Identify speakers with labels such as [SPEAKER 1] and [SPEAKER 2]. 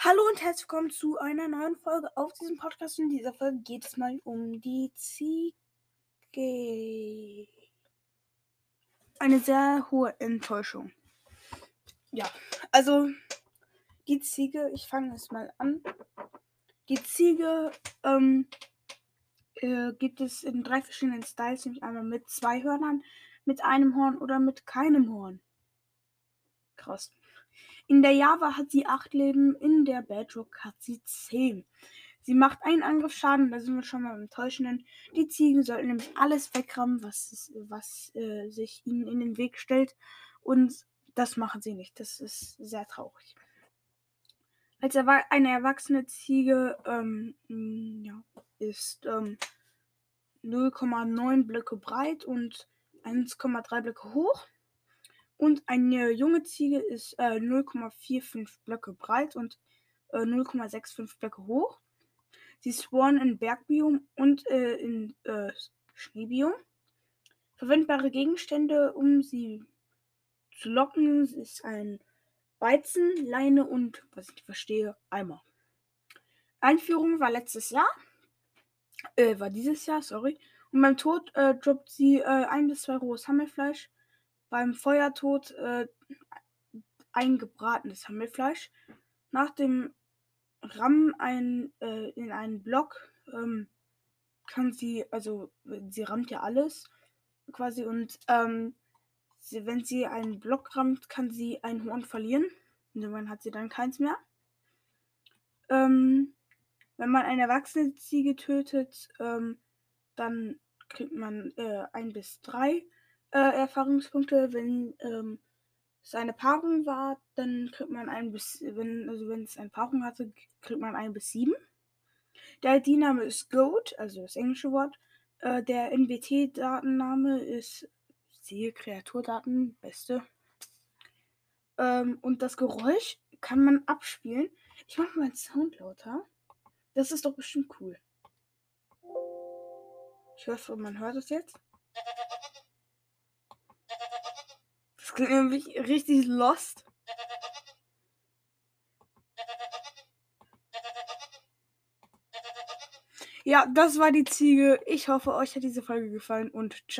[SPEAKER 1] Hallo und herzlich willkommen zu einer neuen Folge auf diesem Podcast. In dieser Folge geht es mal um die Ziege. Eine sehr hohe Enttäuschung. Ja, also die Ziege, ich fange es mal an. Die Ziege ähm, äh, gibt es in drei verschiedenen Styles, nämlich einmal mit zwei Hörnern, mit einem Horn oder mit keinem Horn. Krass. In der Java hat sie 8 Leben, in der Bedrock hat sie 10. Sie macht einen Angriffsschaden, da sind wir schon mal im Täuschenden. Die Ziegen sollten nämlich alles wegrammen, was, was äh, sich ihnen in den Weg stellt. Und das machen sie nicht. Das ist sehr traurig. Als erwa eine erwachsene Ziege ähm, ja, ist ähm, 0,9 Blöcke breit und 1,3 Blöcke hoch. Und eine junge Ziege ist äh, 0,45 Blöcke breit und äh, 0,65 Blöcke hoch. Sie spawnen in Bergbiom und äh, in äh, Schneebiom. Verwendbare Gegenstände, um sie zu locken, ist ein Weizen, Leine und, was ich nicht verstehe, Eimer. Einführung war letztes Jahr. Äh, war dieses Jahr, sorry. Und beim Tod äh, droppt sie äh, ein bis zwei rohes Hammelfleisch beim Feuertod äh, eingebratenes Hammelfleisch. Nach dem Rammen ein, äh, in einen Block ähm, kann sie, also sie rammt ja alles quasi und ähm, sie, wenn sie einen Block rammt, kann sie ein Horn verlieren. Und irgendwann hat sie dann keins mehr. Ähm, wenn man eine erwachsene Ziege tötet, ähm, dann kriegt man äh, ein bis drei äh, Erfahrungspunkte. Wenn ähm, es eine Paarung war, dann kriegt man ein bis, wenn, also wenn es eine Paarung hatte, kriegt man ein bis sieben. Der ID-Name ist Goat, also das englische Wort. Äh, der NBT-Datenname ist siehe Kreaturdaten, beste. Ähm, und das Geräusch kann man abspielen. Ich mache mal einen Sound lauter. Das ist doch bestimmt cool. Ich hoffe, man hört es jetzt. Klingt nämlich richtig lost. Ja, das war die Ziege. Ich hoffe, euch hat diese Folge gefallen und ciao.